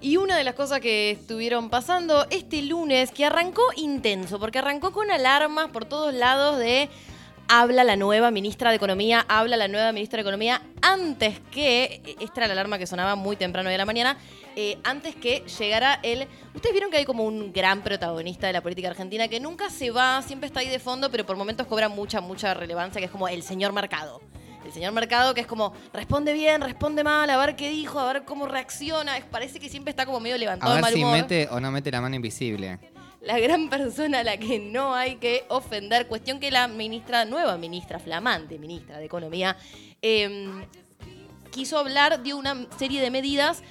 Y una de las cosas que estuvieron pasando este lunes, que arrancó intenso, porque arrancó con alarmas por todos lados de habla la nueva ministra de Economía, habla la nueva ministra de Economía, antes que, esta era la alarma que sonaba muy temprano de la mañana, eh, antes que llegara el... Ustedes vieron que hay como un gran protagonista de la política argentina que nunca se va, siempre está ahí de fondo, pero por momentos cobra mucha, mucha relevancia, que es como el señor Mercado. El señor Mercado que es como, responde bien, responde mal, a ver qué dijo, a ver cómo reacciona. Es- Parece que siempre está como medio levantado A de ver mal si humor. mete o no mete la mano invisible. La gran persona a la que no hay que ofender. Cuestión que la ministra, nueva ministra, flamante ministra de Economía, eh, quiso hablar de una serie de medidas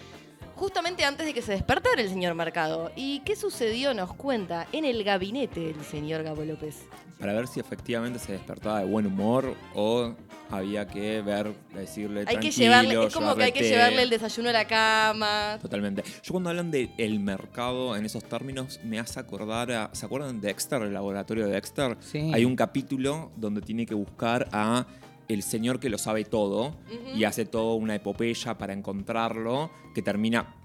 justamente antes de que se despertara el señor Mercado. ¿Y qué sucedió? Nos cuenta en el gabinete del señor Gabo López. Para ver si efectivamente se despertaba de buen humor o había que ver, decirle Hay que tranquilo, llevarle, es como que hay que llevarle té. llevarle el desayuno a la cama. Totalmente. Yo cuando hablan del el mercado en esos términos me hace acordar a... ¿Se acuerdan de Dexter, el laboratorio de Dexter? Sí. Hay un capítulo donde tiene que buscar a el señor que lo sabe todo y hace toda una epopeya para encontrarlo que termina,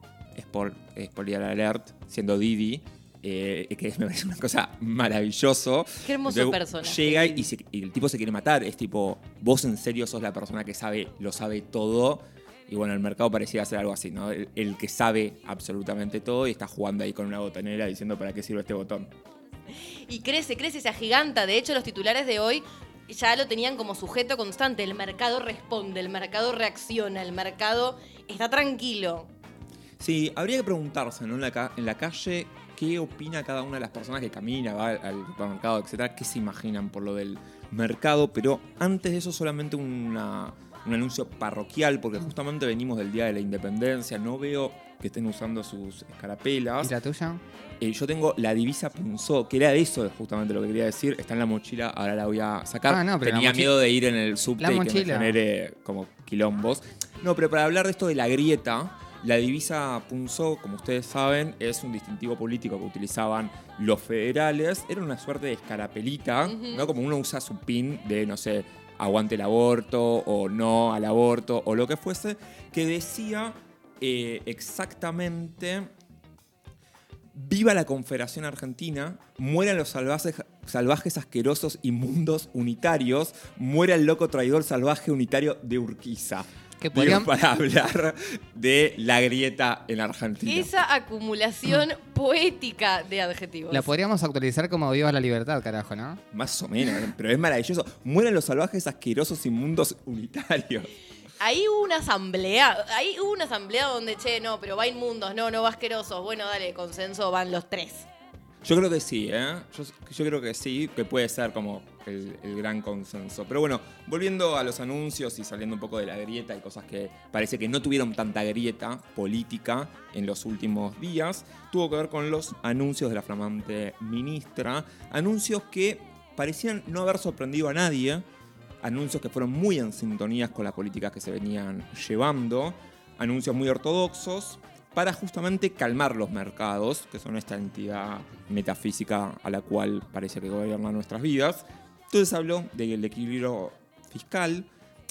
spoiler alert, siendo Didi. Eh, que me parece una cosa maravilloso. Qué hermoso Luego personaje. Llega y, se- y el tipo se quiere matar. Es tipo, vos en serio sos la persona que sabe, lo sabe todo. Y bueno, el mercado parecía ser algo así, ¿no? El, el que sabe absolutamente todo y está jugando ahí con una botonera diciendo para qué sirve este botón. Y crece, crece, se agiganta. De hecho, los titulares de hoy ya lo tenían como sujeto constante. El mercado responde, el mercado reacciona, el mercado está tranquilo. Sí, habría que preguntarse, ¿no? En la, ca- en la calle, ¿qué opina cada una de las personas que camina, va al supermercado, etcétera? ¿Qué se imaginan por lo del mercado? Pero antes de eso, solamente una- un anuncio parroquial, porque justamente venimos del Día de la Independencia. No veo que estén usando sus escarapelas. ¿Y la tuya? Eh, yo tengo la divisa Punzó, que era de eso justamente lo que quería decir. Está en la mochila, ahora la voy a sacar. Ah, no, pero la Tenía miedo de ir en el subte y que me genere como quilombos. No, pero para hablar de esto de la grieta, la divisa Punzó, como ustedes saben, es un distintivo político que utilizaban los federales. Era una suerte de escarapelita, ¿no? Como uno usa su pin de, no sé, aguante el aborto o no al aborto o lo que fuese, que decía eh, exactamente Viva la Confederación Argentina, mueran los salvajes, salvajes asquerosos inmundos unitarios, muera el loco traidor salvaje unitario de Urquiza. Que Digo, podrían- para hablar de la grieta en Argentina. Esa acumulación poética de adjetivos. La podríamos actualizar como Viva la Libertad, carajo, ¿no? Más o menos, pero es maravilloso. Mueran los salvajes asquerosos inmundos unitarios. Ahí hubo una asamblea, ahí hubo una asamblea donde, che, no, pero va inmundos, no, no va asquerosos. Bueno, dale, consenso, van los tres. Yo creo que sí, ¿eh? Yo, creo que sí, que puede ser como el, gran consenso. Pero bueno, volviendo a los anuncios y saliendo un poco de la grieta y cosas que parece que no tuvieron tanta grieta política en los últimos días, tuvo que ver con los anuncios de la flamante ministra. Anuncios que parecían no haber sorprendido a nadie. Anuncios que fueron muy en sintonías con las políticas que se venían llevando. Anuncios muy ortodoxos para justamente calmar los mercados, que son esta entidad metafísica a la cual parece que gobierna nuestras vidas. Entonces habló del equilibrio fiscal.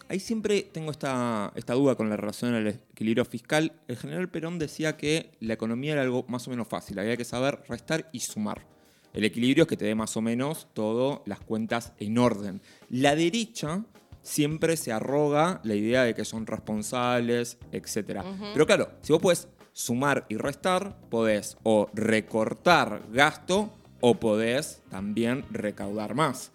Ahí siempre tengo esta, esta duda con la relación al equilibrio fiscal. El general Perón decía que la economía era algo más o menos fácil, había que saber restar y sumar. El equilibrio es que te dé más o menos todas las cuentas en orden. La derecha siempre se arroga la idea de que son responsables, etc. Pero claro, si vos podés sumar y restar, podés o recortar gasto o podés también recaudar más.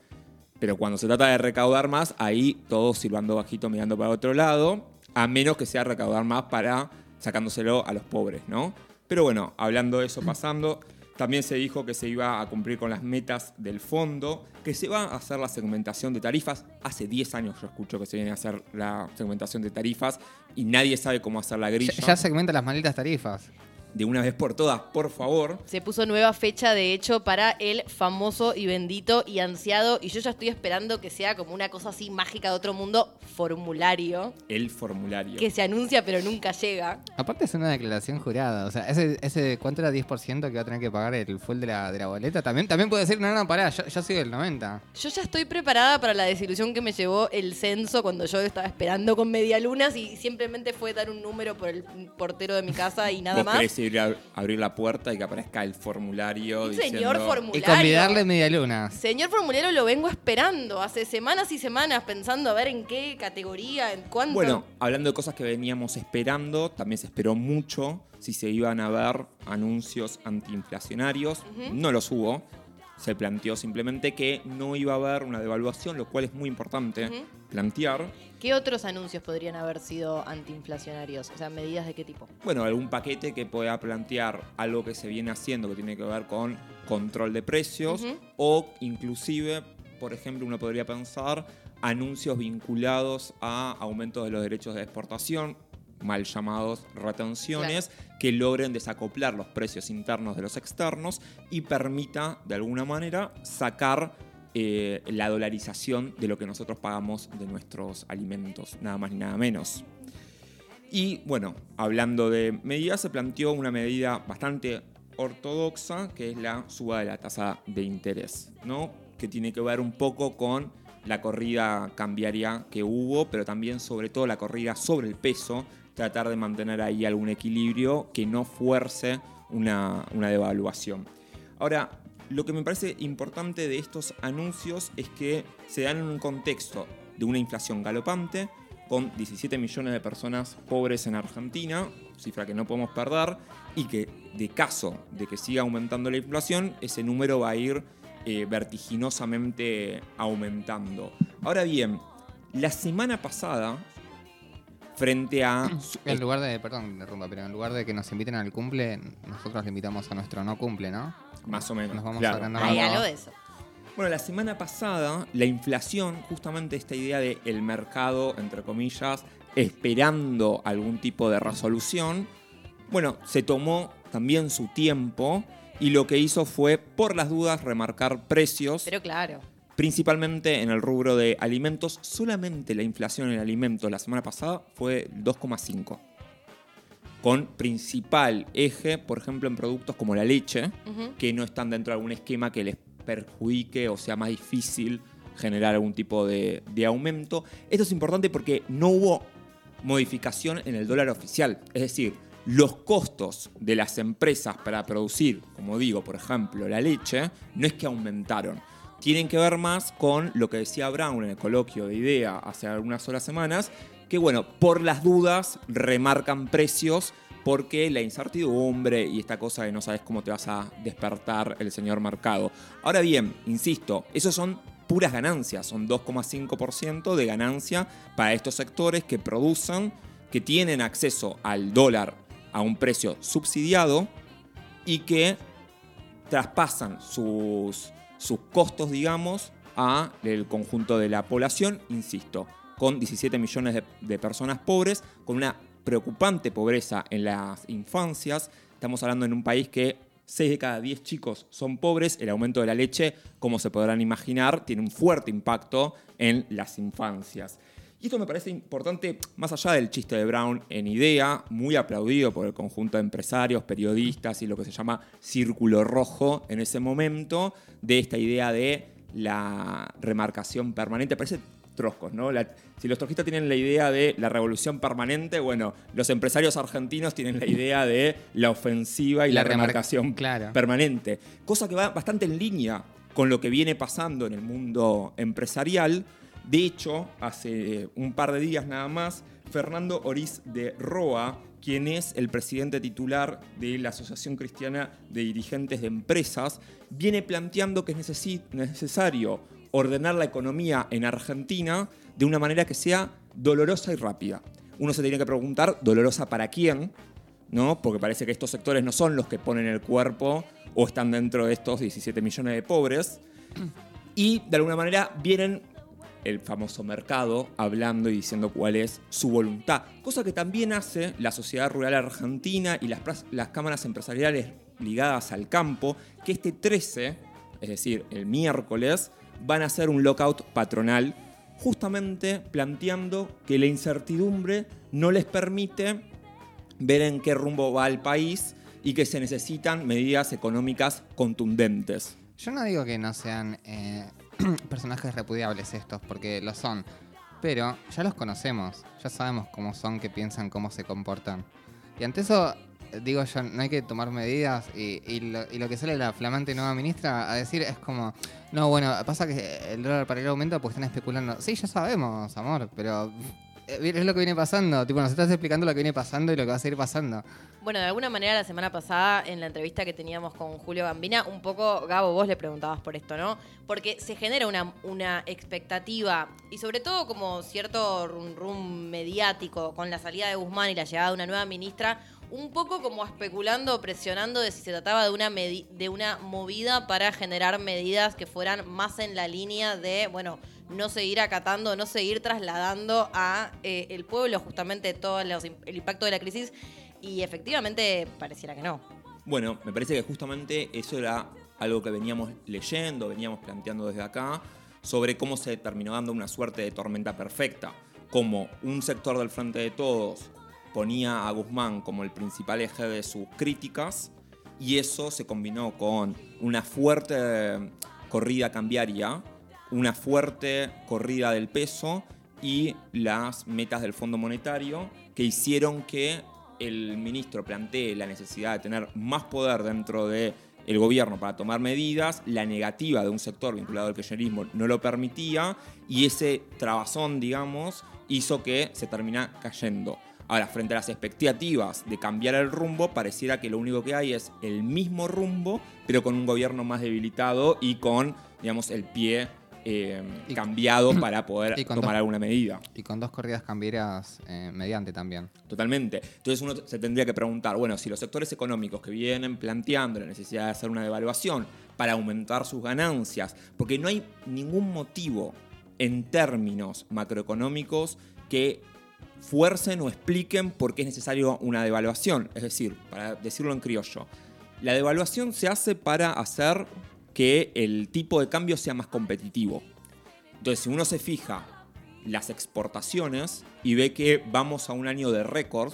Pero cuando se trata de recaudar más, ahí todos silbando bajito mirando para otro lado, a menos que sea recaudar más para sacándoselo a los pobres, ¿no? Pero bueno, hablando de eso pasando, también se dijo que se iba a cumplir con las metas del fondo, que se va a hacer la segmentación de tarifas. Hace 10 años yo escucho que se viene a hacer la segmentación de tarifas y nadie sabe cómo hacer la Ya, grilla. ya segmenta las malditas tarifas. De una vez por todas, por favor. Se puso nueva fecha, de hecho, para el famoso y bendito y ansiado, y yo ya estoy esperando que sea como una cosa así mágica de otro mundo, formulario, El formulario. que se anuncia pero nunca llega. Aparte es una declaración jurada. O sea, ese, ese ¿cuánto era 10% que va a tener que pagar el full de la, de la boleta? También, también puede decir, no, no, pará, yo, yo soy del 90. Yo ya estoy preparada para la desilusión que me llevó el censo cuando yo estaba esperando con medialunas y simplemente fue dar un número por el portero de mi casa y nada ¿Vos más. Ir a abrir la puerta y que aparezca el formulario diciendo... señor Y formulario. convidarle media luna. Señor formulario lo vengo esperando hace semanas y semanas pensando a ver en qué categoría, en cuánto. Bueno, hablando de cosas que veníamos esperando, también se esperó mucho si se iban a ver anuncios antiinflacionarios. No los hubo. Se planteó simplemente que no iba a haber una devaluación, lo cual es muy importante plantear. ¿Qué otros anuncios podrían haber sido antiinflacionarios? O sea, medidas de qué tipo. Bueno, algún paquete que pueda plantear algo que se viene haciendo que tiene que ver con control de precios o inclusive, por ejemplo, uno podría pensar anuncios vinculados a aumentos de los derechos de exportación, mal llamados retenciones, que logren desacoplar los precios internos de los externos y permita, de alguna manera, sacar eh, la dolarización de lo que nosotros pagamos de nuestros alimentos, nada más ni nada menos. Y bueno, hablando de medidas, se planteó una medida bastante ortodoxa, que es la suba de la tasa de interés, ¿no? Que tiene que ver un poco con la corrida cambiaria que hubo, pero también sobre todo la corrida sobre el peso, tratar de mantener ahí algún equilibrio que no fuerce una, una devaluación. Ahora, lo que me parece importante de estos anuncios es que se dan en un contexto de una inflación galopante, con 17 millones de personas pobres en Argentina, cifra que no podemos perder, y que de caso de que siga aumentando la inflación, ese número va a ir eh, vertiginosamente aumentando. Ahora bien, la semana pasada, frente a... En lugar de, perdón, interrumpa, pero en lugar de que nos inviten al cumple, nosotros le invitamos a nuestro no cumple, ¿no? más o menos. Nos vamos claro. agrandando. Hay algo de eso. Bueno, la semana pasada, la inflación, justamente esta idea de el mercado, entre comillas, esperando algún tipo de resolución, bueno, se tomó también su tiempo y lo que hizo fue, por las dudas, remarcar precios, Pero claro. Principalmente en el rubro de alimentos. Solamente la inflación en alimentos la semana pasada fue 2,5. Con principal eje, por ejemplo, en productos como la leche, que no están dentro de algún esquema que les perjudique o sea más difícil generar algún tipo de, de aumento. Esto es importante porque no hubo modificación en el dólar oficial. Es decir, los costos de las empresas para producir, como digo, por ejemplo, la leche, no es que aumentaron. Tienen que ver más con lo que decía Brown en el coloquio de IDEA hace algunas horas semanas, que bueno, por las dudas remarcan precios porque la incertidumbre y esta cosa de no sabes cómo te vas a despertar el señor mercado. Ahora bien, insisto, esos son puras ganancias, son 2,5% de ganancia para estos sectores que producen, que tienen acceso al dólar a un precio subsidiado y que traspasan sus, sus costos, digamos, a el conjunto de la población, insisto, con 17 millones de, de personas pobres, con una preocupante pobreza en las infancias. Estamos hablando en un país que 6 de cada 10 chicos son pobres. El aumento de la leche, como se podrán imaginar, tiene un fuerte impacto en las infancias. Y esto me parece importante, más allá del chiste de Brown en idea, muy aplaudido por el conjunto de empresarios, periodistas y lo que se llama círculo rojo en ese momento, de esta idea de la remarcación permanente. Parece troscos, ¿no? La- si los trojistas tienen la idea de la revolución permanente, bueno, los empresarios argentinos tienen la idea de la ofensiva y la, La remar- remarcación claro. permanente. Cosa que va bastante en línea con lo que viene pasando en el mundo empresarial. De hecho, hace un par de días nada más, Fernando Oriz de Roa, quien es el presidente titular de la Asociación Cristiana de Dirigentes de Empresas, viene planteando que es necesario ordenar la economía en Argentina de una manera que sea dolorosa y rápida. Uno se tiene que preguntar, ¿dolorosa para quién? ¿no? Porque parece que estos sectores no son los que ponen el cuerpo o están dentro de estos 17 millones de pobres. Y de alguna manera vienen el famoso mercado hablando y diciendo cuál es su voluntad. Cosa que también hace la sociedad rural argentina y las, las cámaras empresariales ligadas al campo, que este 13, es decir, el miércoles, van a hacer un lockout patronal justamente planteando que la incertidumbre no les permite ver en qué rumbo va el país y que se necesitan medidas económicas contundentes. Yo no digo que no sean eh, personajes repudiables estos, porque lo son. Pero ya los conocemos, ya sabemos cómo son, qué piensan, cómo se comportan. Y ante eso, digo yo, no hay que tomar medidas y, lo, y lo que sale la flamante nueva ministra a decir es como, no, bueno, pasa que el dólar para el aumenta porque están especulando. Sí, ya sabemos, amor, pero eh, es lo que viene pasando. Tipo, nos estás explicando lo que viene pasando y lo que va a seguir pasando. Bueno, de alguna manera la semana pasada, en la entrevista que teníamos con Julio Gambina, un poco, Gabo, vos le preguntabas por esto, ¿no? Porque se genera una, una expectativa y sobre todo como cierto rum rum mediático con la salida de Guzmán y la llegada de una nueva ministra, un poco como especulando, presionando de si se trataba de una, de una movida para generar medidas que fueran más en la línea de, bueno, no seguir acatando, no seguir trasladando a eh, el pueblo justamente todo el impacto de la crisis y efectivamente pareciera que no. Bueno, me parece que justamente eso era algo que veníamos leyendo, veníamos planteando desde acá, sobre cómo se terminó dando una suerte de tormenta perfecta. Como un sector del Frente de Todos ponía a Guzmán como el principal eje de sus críticas, y eso se combinó con una fuerte corrida cambiaria, una fuerte corrida del peso y las metas del Fondo Monetario que hicieron que el ministro plantee la necesidad de tener más poder dentro del el gobierno para tomar medidas, la negativa de un sector vinculado al kirchnerismo no lo permitía y ese trabazón, digamos, hizo que se termina cayendo. Ahora, frente a las expectativas de cambiar el rumbo, pareciera que lo único que hay es el mismo rumbo, pero con un gobierno más debilitado y con, digamos, el pie eh, cambiado para poder tomar alguna medida. Y con dos corridas cambiarias eh, mediante también. Totalmente. Entonces uno se tendría que preguntar, bueno, si los sectores económicos que vienen planteando la necesidad de hacer una devaluación para aumentar sus ganancias, porque no hay ningún motivo en términos macroeconómicos que fuercen o expliquen por qué es necesario una devaluación. Es decir, para decirlo en criollo, la devaluación se hace para hacer que el tipo de cambio sea más competitivo. Entonces, si uno se fija las exportaciones y ve que vamos a un año de récord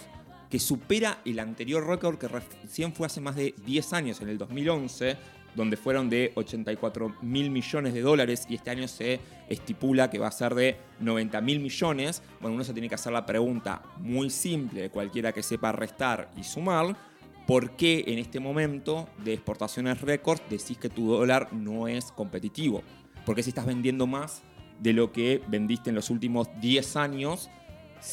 que supera el anterior récord que recién fue hace más de 10 años, en el 2011, donde fueron de 84 mil millones de dólares y este año se estipula que va a ser de 90 mil millones, bueno, uno se tiene que hacer la pregunta muy simple de cualquiera que sepa restar y sumar, ¿Por qué en este momento de exportaciones récord decís que tu dólar no es competitivo? ¿Por qué si estás vendiendo más de lo que vendiste en los últimos 10 años,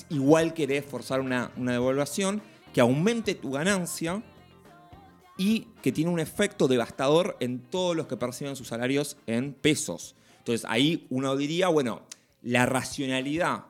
igual querés forzar una, una devaluación que aumente tu ganancia y que tiene un efecto devastador en todos los que perciben sus salarios en pesos? Entonces ahí uno diría, bueno, la racionalidad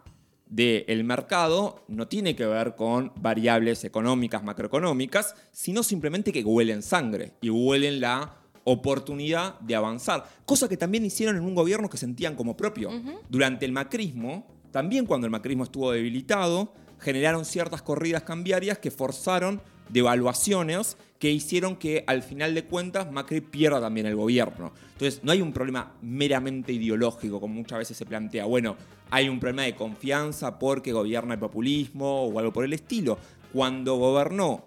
del mercado no tiene que ver con variables económicas, macroeconómicas, sino simplemente que huelen sangre y huelen la oportunidad de avanzar. Cosa que también hicieron en un gobierno que sentían como propio. Durante el macrismo, también cuando el macrismo estuvo debilitado, generaron ciertas corridas cambiarias que forzaron devaluaciones que hicieron que al final de cuentas Macri pierda también el gobierno. Entonces no hay un problema meramente ideológico como muchas veces se plantea. Bueno, hay un problema de confianza porque gobierna el populismo o algo por el estilo. Cuando gobernó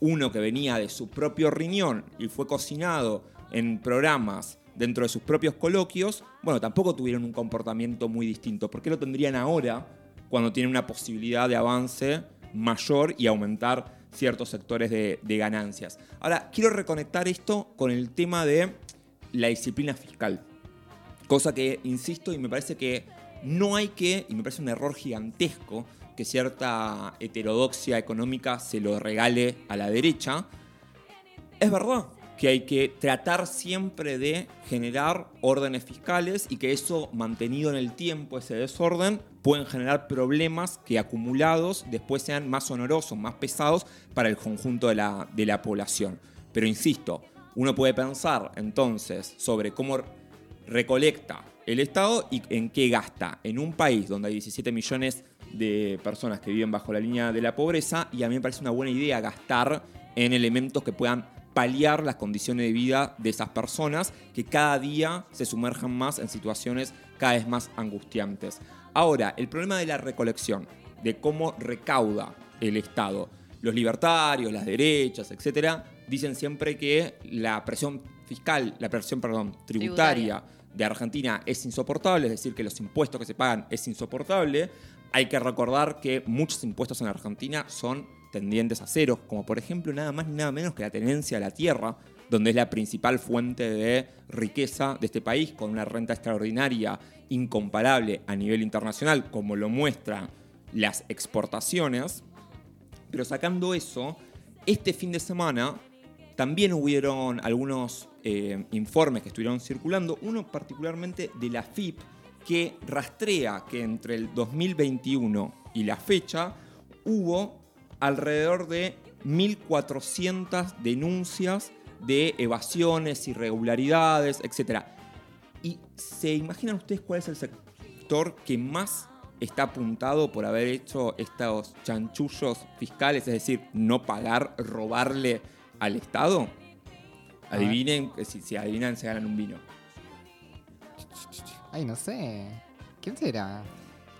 uno que venía de su propio riñón y fue cocinado en programas dentro de sus propios coloquios, bueno, tampoco tuvieron un comportamiento muy distinto. ¿Por qué lo tendrían ahora cuando tienen una posibilidad de avance mayor y aumentar ciertos sectores de, ganancias. Ahora, quiero reconectar esto con el tema de la disciplina fiscal. Cosa que, insisto, y me parece que no hay que, y me parece un error gigantesco, que cierta heterodoxia económica se lo regale a la derecha. Es verdad, que hay que tratar siempre de generar órdenes fiscales y que eso mantenido en el tiempo, ese desorden, pueden generar problemas que acumulados después sean más honorosos, más pesados para el conjunto de la, de la población. Pero insisto, uno puede pensar entonces sobre cómo recolecta el Estado y en qué gasta. En un país donde hay 17 millones de personas que viven bajo la línea de la pobreza y a mí me parece una buena idea gastar en elementos que puedan paliar las condiciones de vida de esas personas que cada día se sumerjan más en situaciones cada vez más angustiantes. Ahora, el problema de la recolección, de cómo recauda el Estado. Los libertarios, las derechas, etcétera, dicen siempre que la presión fiscal, la presión, perdón, tributaria, de Argentina es insoportable, es decir, que los impuestos que se pagan es insoportable. Hay que recordar que muchos impuestos en Argentina son tendientes a cero, como por ejemplo nada más ni nada menos que la tenencia de la tierra, donde es la principal fuente de riqueza de este país, con una renta extraordinaria, incomparable a nivel internacional, como lo muestran las exportaciones. Pero sacando eso, este fin de semana también hubieron algunos eh, informes que estuvieron circulando, uno particularmente de la FIP, que rastrea que entre el 2021 y la fecha hubo alrededor de 1.400 denuncias de evasiones, irregularidades, etc. ¿Y se imaginan ustedes cuál es el sector que más está apuntado por haber hecho estos chanchullos fiscales, es decir, no pagar, robarle al Estado? Adivinen, si, si adivinan se ganan un vino. Ay, no sé. ¿Quién será?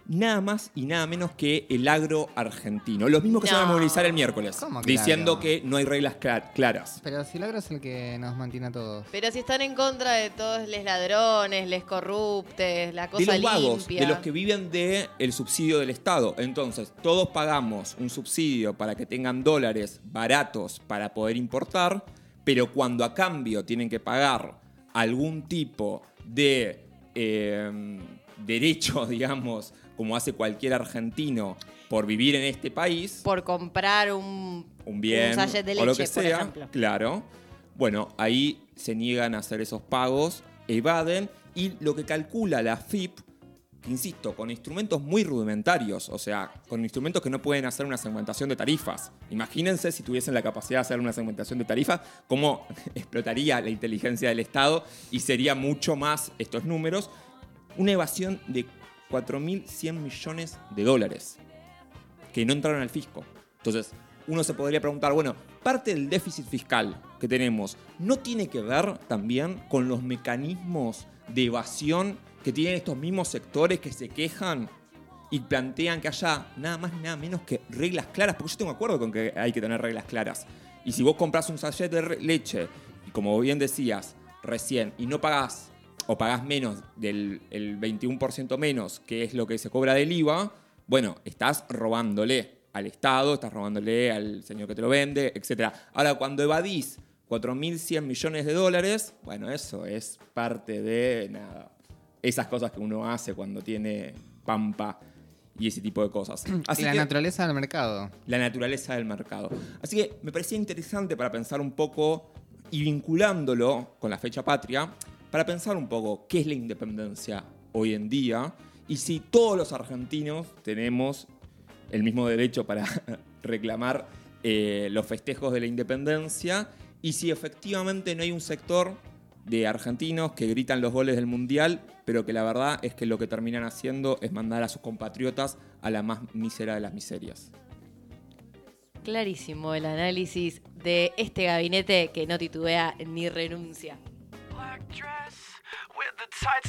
Nada más y nada menos que el agro argentino. Los mismos que se van a No. movilizar el miércoles, ¿Cómo que diciendo agro? que no hay reglas cla- claras. Pero si el agro es el que nos mantiene a todos. Pero si están en contra de todos los ladrones, les corruptes, la De cosa los vagos, limpia. de los que viven del el subsidio del Estado. Entonces, todos pagamos un subsidio para que tengan dólares baratos para poder importar, pero cuando a cambio tienen que pagar algún tipo de eh, derecho, digamos, como hace cualquier argentino por vivir en este país, Por comprar un, un bien un sachet de o lo leche, que por sea, ejemplo. claro. Bueno, ahí se niegan a hacer esos pagos, evaden y lo que calcula la FIP, que insisto, con instrumentos muy rudimentarios, o sea, con instrumentos que no pueden hacer una segmentación de tarifas. Imagínense si tuviesen la capacidad de hacer una segmentación de tarifas, cómo explotaría la inteligencia del Estado y sería mucho más estos números. Una evasión de 4.100 millones de dólares que no entraron al fisco. Entonces, uno se podría preguntar, bueno, parte del déficit fiscal que tenemos no tiene que ver también con los mecanismos de evasión que tienen estos mismos sectores que se quejan y plantean que haya nada más ni nada menos que reglas claras, porque yo tengo acuerdo con que hay que tener reglas claras. Y si vos compras un sachet de leche, y como bien decías recién, y no pagás o pagás menos del el 21% menos, que es lo que se cobra del IVA, bueno, estás robándole al Estado, estás robándole al señor que te lo vende, etc. Ahora, cuando evadís 4.100 millones de dólares, bueno, eso es parte de nada. Esas cosas que uno hace cuando tiene pampa y ese tipo de cosas. Así la que- naturaleza del mercado. la naturaleza del mercado. Así que me parecía interesante para pensar un poco y vinculándolo con la fecha patria, para pensar un poco qué es la independencia hoy en día y si todos los argentinos tenemos el mismo derecho para reclamar eh, los festejos de la independencia y si efectivamente no hay un sector de argentinos que gritan los goles del mundial, pero que la verdad es que lo que terminan haciendo es mandar a sus compatriotas a la más mísera de las miserias. Clarísimo el análisis de este gabinete que no titubea ni renuncia. Zeit.